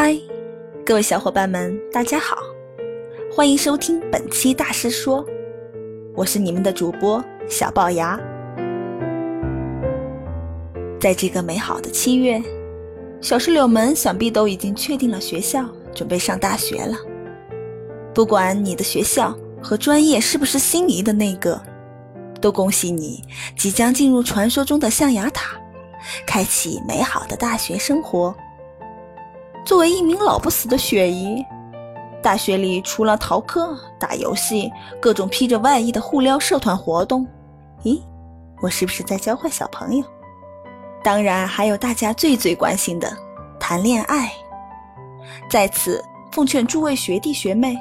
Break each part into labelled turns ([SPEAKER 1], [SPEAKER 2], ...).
[SPEAKER 1] 嗨，各位小伙伴们，大家好，欢迎收听本期大师说，我是你们的主播小龅牙。在这个美好的七月，小石榴们想必都已经确定了学校，准备上大学了。不管你的学校和专业是不是心仪的那个，都恭喜你即将进入传说中的象牙塔，开启美好的大学生活。作为一名老不死的雪姨，大学里除了逃课、打游戏、各种披着外衣的互撩社团活动，咦，我是不是在教坏小朋友？当然，还有大家最最关心的谈恋爱。在此奉劝诸位学弟学妹，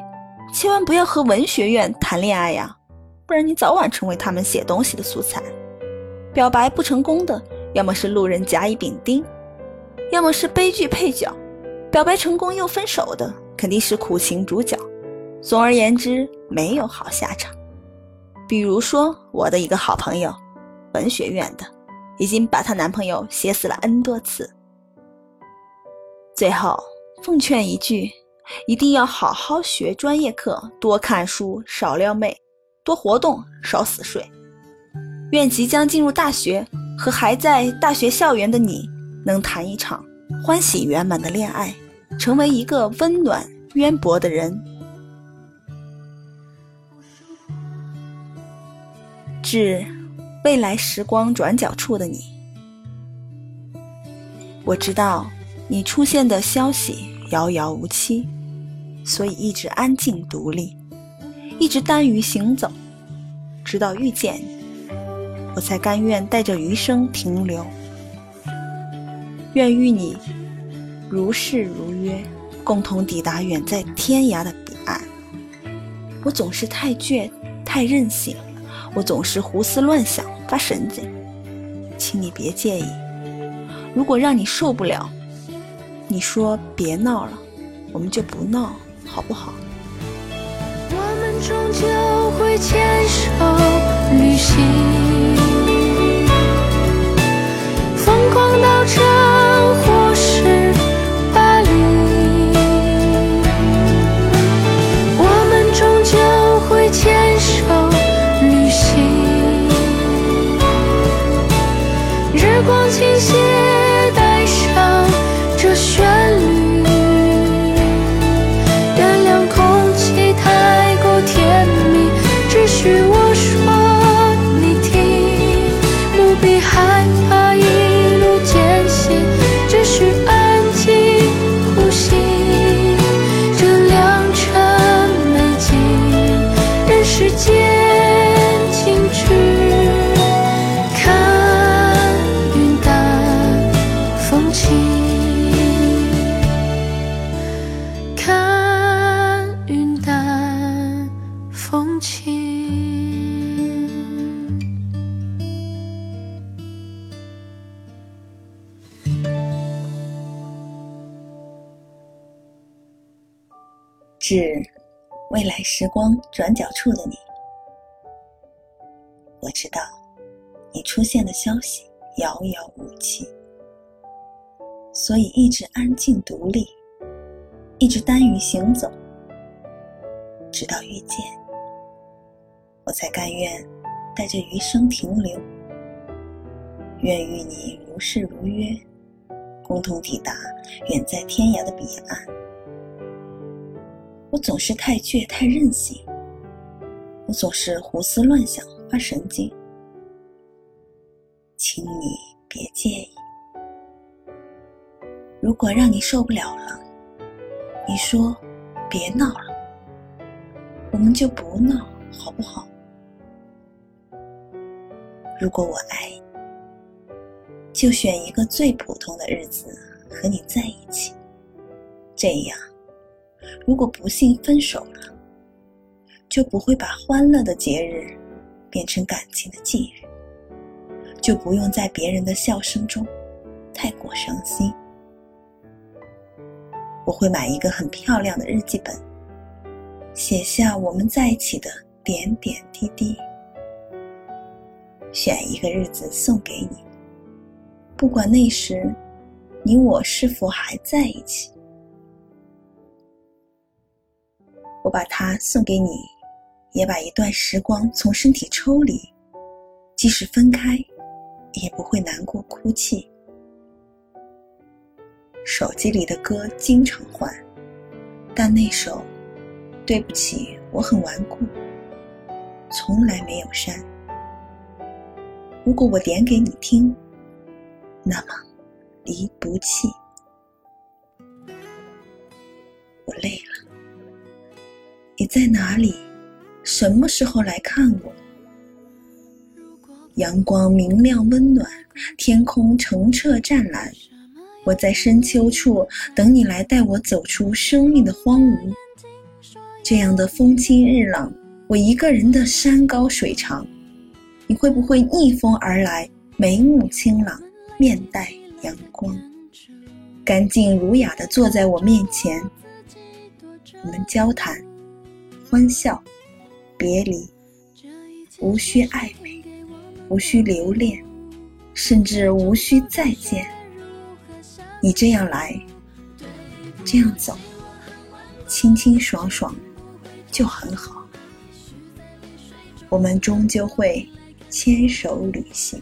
[SPEAKER 1] 千万不要和文学院谈恋爱呀，不然你早晚成为他们写东西的素材。表白不成功的，要么是路人甲乙丙丁，要么是悲剧配角。表白成功又分手的，肯定是苦情主角。总而言之，没有好下场。比如说，我的一个好朋友，文学院的，已经把她男朋友写死了 N 多次。最后，奉劝一句，一定要好好学专业课，多看书，少撩妹，多活动，少死睡。愿即将进入大学和还在大学校园的你，能谈一场。欢喜圆满的恋爱，成为一个温暖渊博的人。致未来时光转角处的你，我知道你出现的消息遥遥无期，所以一直安静独立，一直耽于行走，直到遇见你，我才甘愿带着余生停留。愿与你如誓如约，共同抵达远在天涯的彼岸。我总是太倔，太任性，我总是胡思乱想，发神经，请你别介意。如果让你受不了，你说别闹了，我们就不闹，好不好？
[SPEAKER 2] 我们终究会牵手旅行。
[SPEAKER 1] 致未来时光转角处的你，我知道你出现的消息遥遥无期，所以一直安静独立，一直耽于行走，直到遇见，我才甘愿带着余生停留，愿与你如誓如约，共同抵达远在天涯的彼岸。我总是太倔，太任性。我总是胡思乱想，发神经。请你别介意。如果让你受不了了，你说别闹了，我们就不闹，好不好？如果我爱你，就选一个最普通的日子和你在一起，这样。如果不幸分手了，就不会把欢乐的节日变成感情的忌日，就不用在别人的笑声中太过伤心。我会买一个很漂亮的日记本，写下我们在一起的点点滴滴，选一个日子送给你，不管那时你我是否还在一起。我把它送给你，也把一段时光从身体抽离，即使分开，也不会难过哭泣。手机里的歌经常换，但那首《对不起，我很顽固》从来没有删。如果我点给你听，那么离不弃。我累了，在哪里？什么时候来看我？阳光明亮温暖，天空澄澈湛蓝。我在深秋处等你来带我走出生命的荒芜。这样的风清日朗，我一个人的山高水长，你会不会逆风而来？眉目清朗，面带阳光，干净儒雅的坐在我面前。我们交谈、欢笑、别离，无需暧昧，无需留恋，甚至无需再见。你这样来，这样走，清清爽爽，就很好。我们终究会牵手旅行。